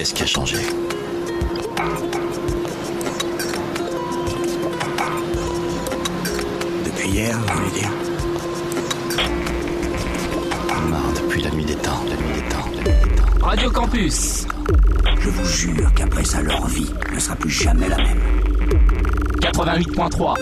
Qu'est-ce qui a changé Depuis hier, vous voulez dire Marre depuis la nuit des temps, la nuit des temps, la nuit des temps. Radio Campus Je vous jure qu'après ça, leur vie ne sera plus jamais la même. 88.3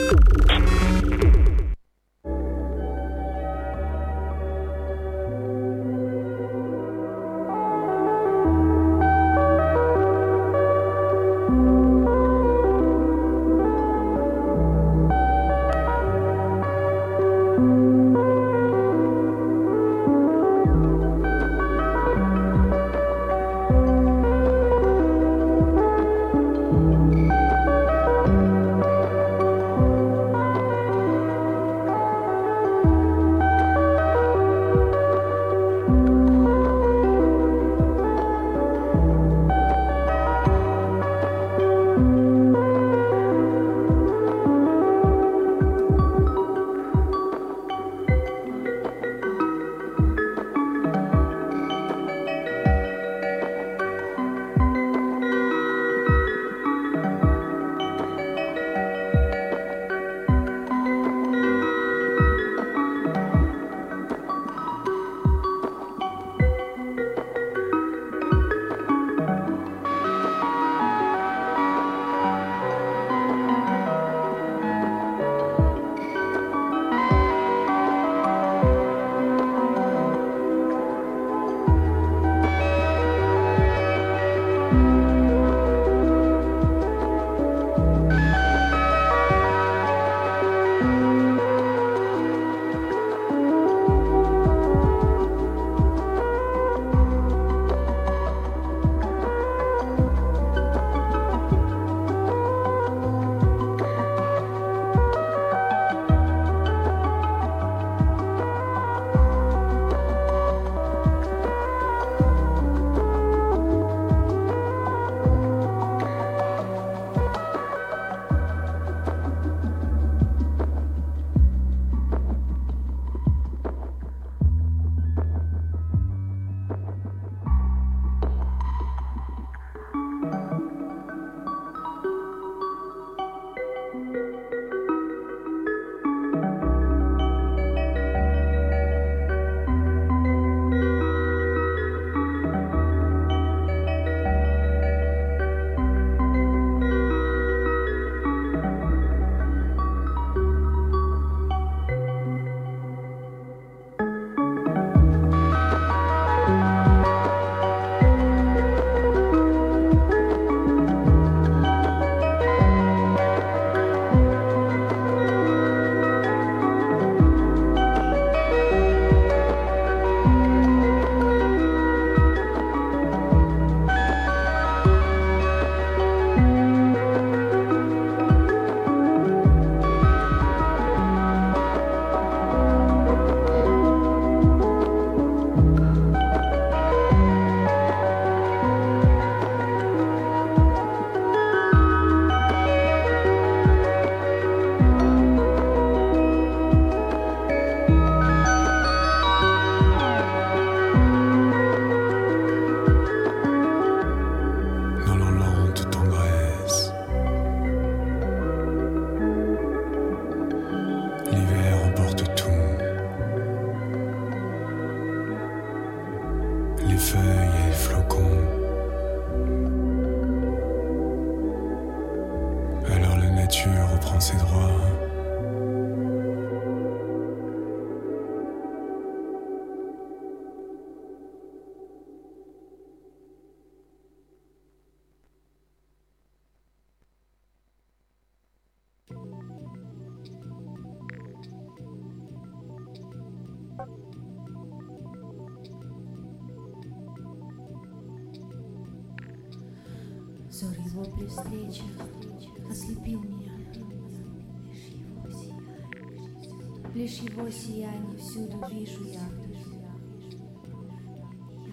Лишь его сияние всюду вижу я.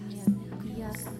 Нет ясных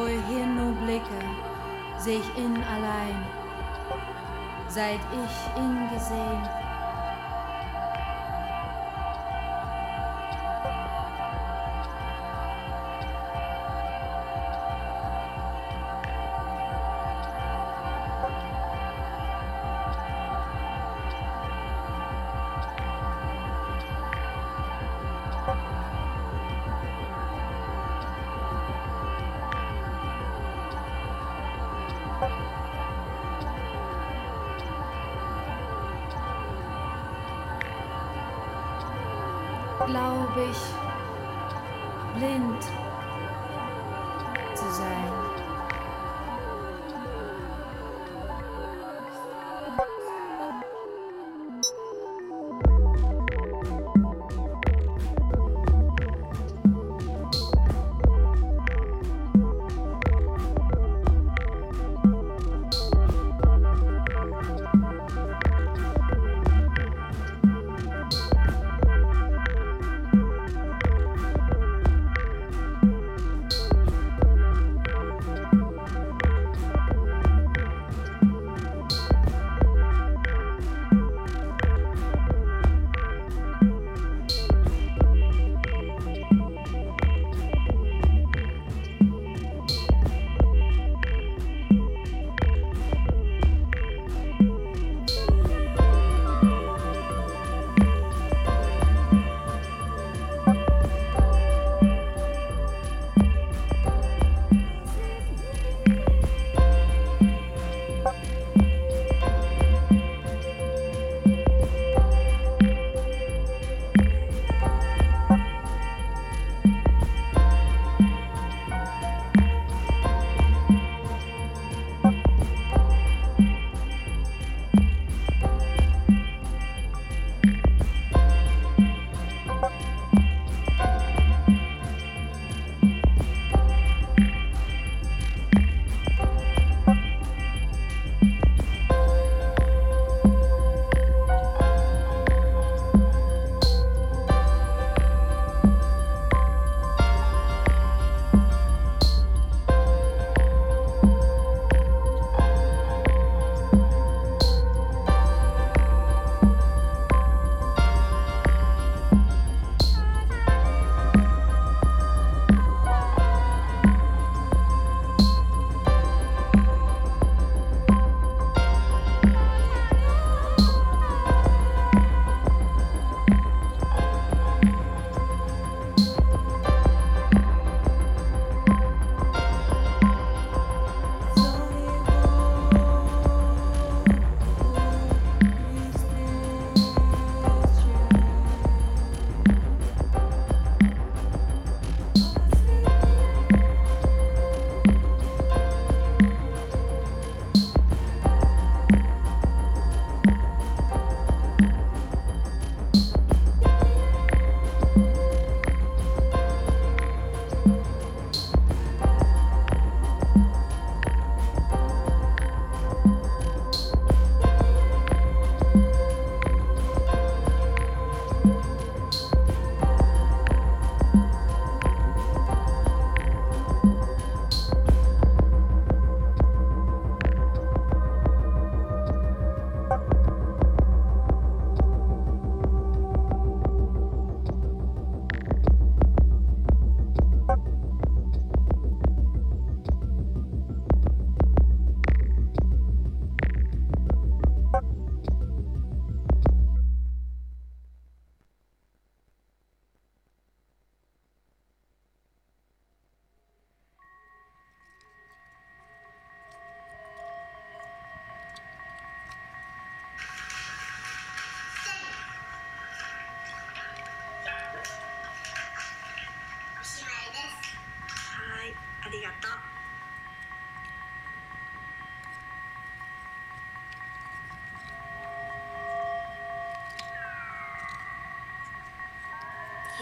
Wo ich hin nur blicke, seh ich ihn allein, seit ich ihn gesehen. glaube ich,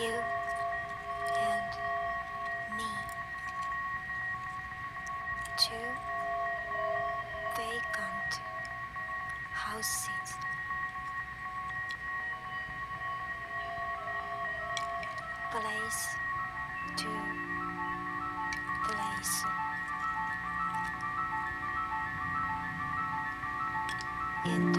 You and me. Two vacant houses. Place to place. It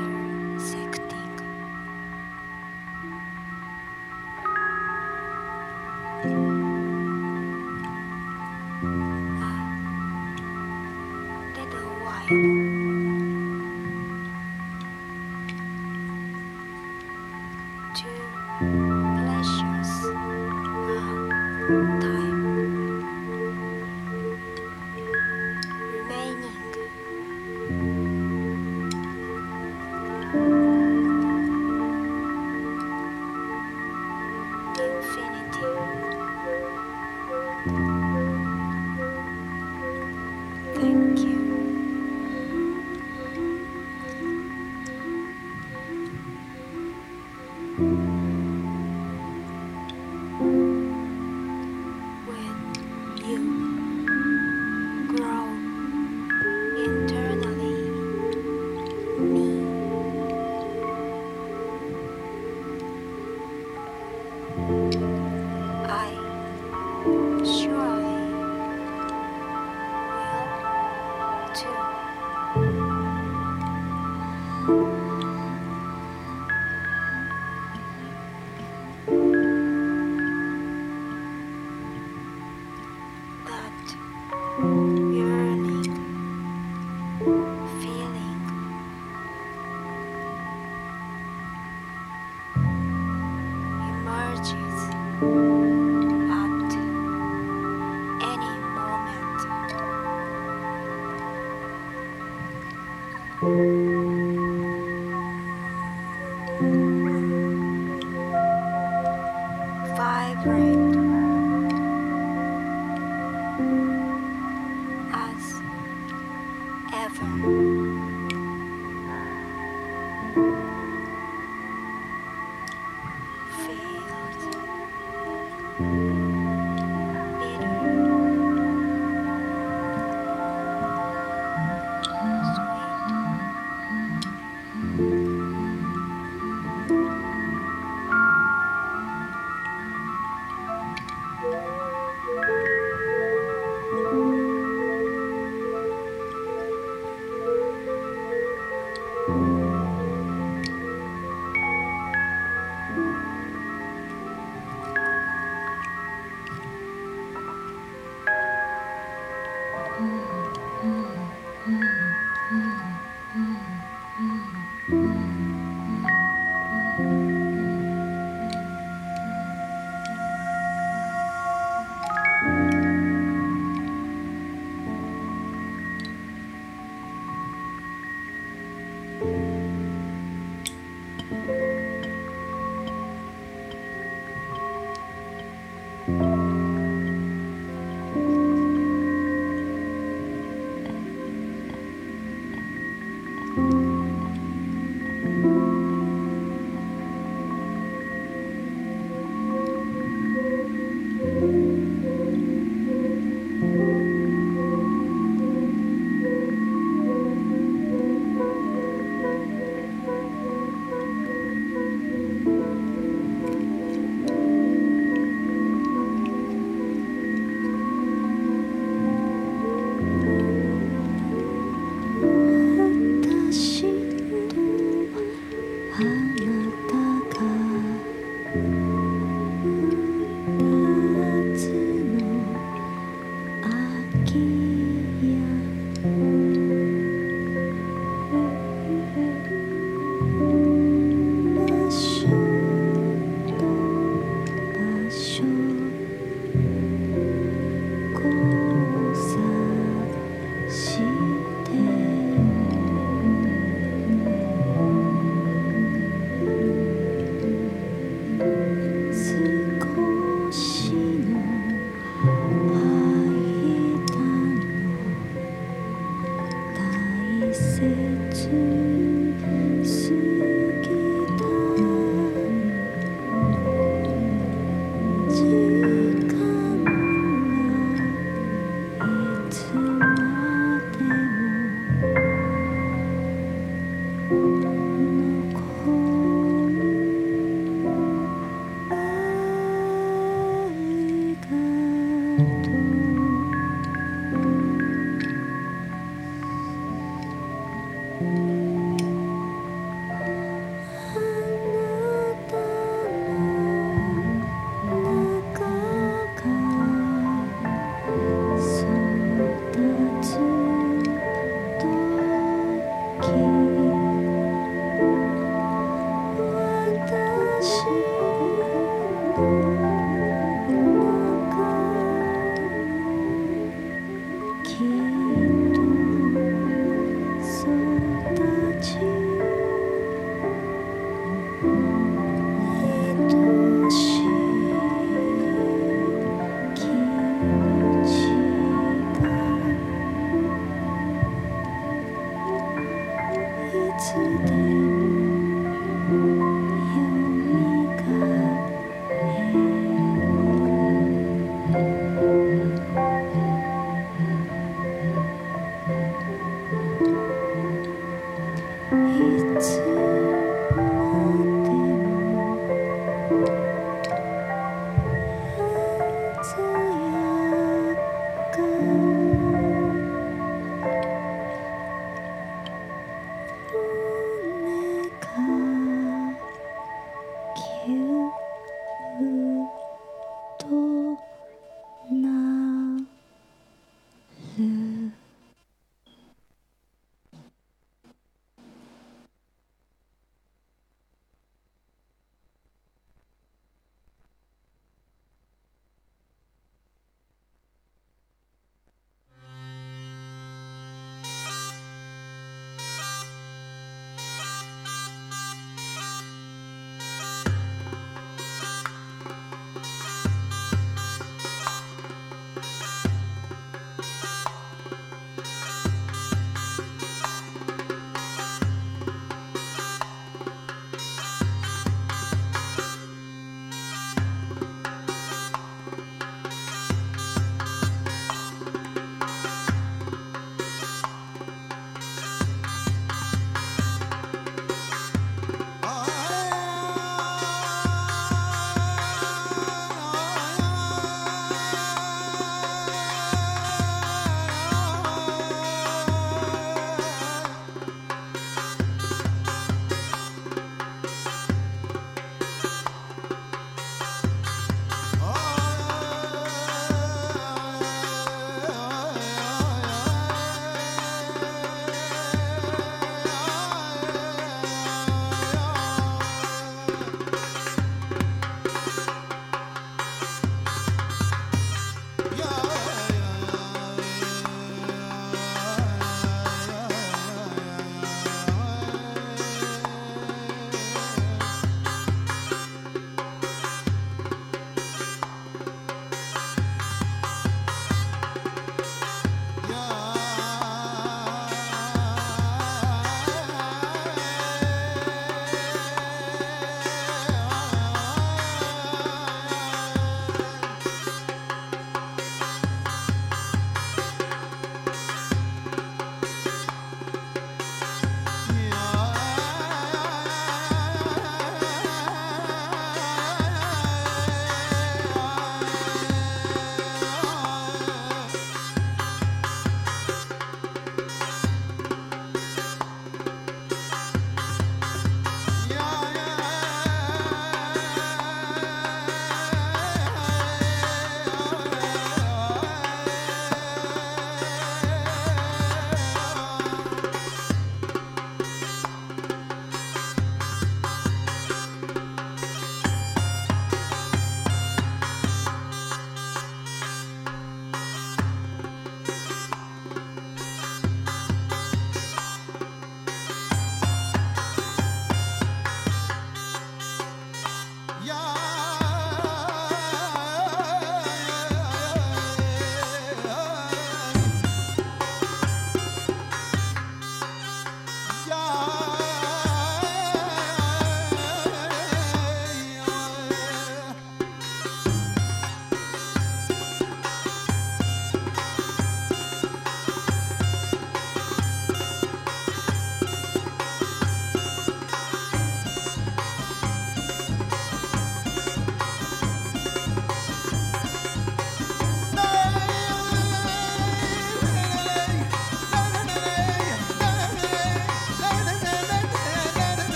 记得